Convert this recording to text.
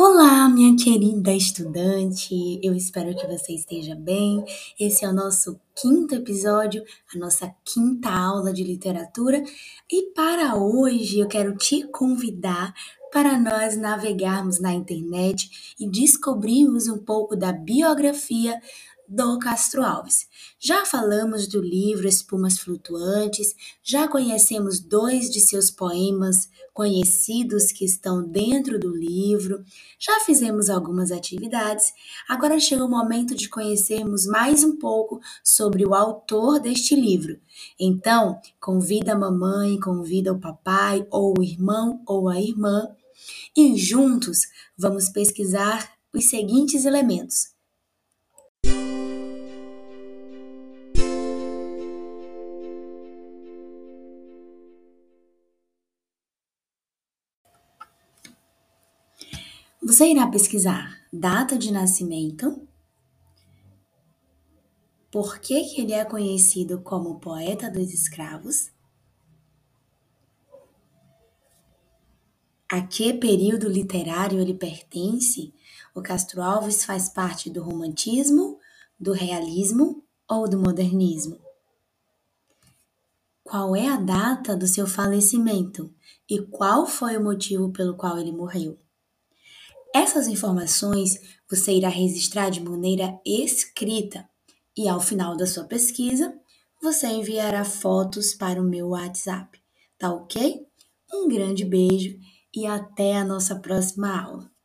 Olá, minha querida estudante, eu espero que você esteja bem. Esse é o nosso quinto episódio, a nossa quinta aula de literatura, e para hoje eu quero te convidar para nós navegarmos na internet e descobrirmos um pouco da biografia do Castro Alves. Já falamos do livro Espumas Flutuantes, já conhecemos dois de seus poemas conhecidos que estão dentro do livro, já fizemos algumas atividades. Agora chega o momento de conhecermos mais um pouco sobre o autor deste livro. Então, convida a mamãe, convida o papai, ou o irmão ou a irmã, e juntos vamos pesquisar os seguintes elementos Você irá pesquisar data de nascimento, por que, que ele é conhecido como poeta dos escravos, a que período literário ele pertence. O Castro Alves faz parte do romantismo, do realismo ou do modernismo? Qual é a data do seu falecimento e qual foi o motivo pelo qual ele morreu? Essas informações você irá registrar de maneira escrita e ao final da sua pesquisa você enviará fotos para o meu WhatsApp, tá ok? Um grande beijo e até a nossa próxima aula.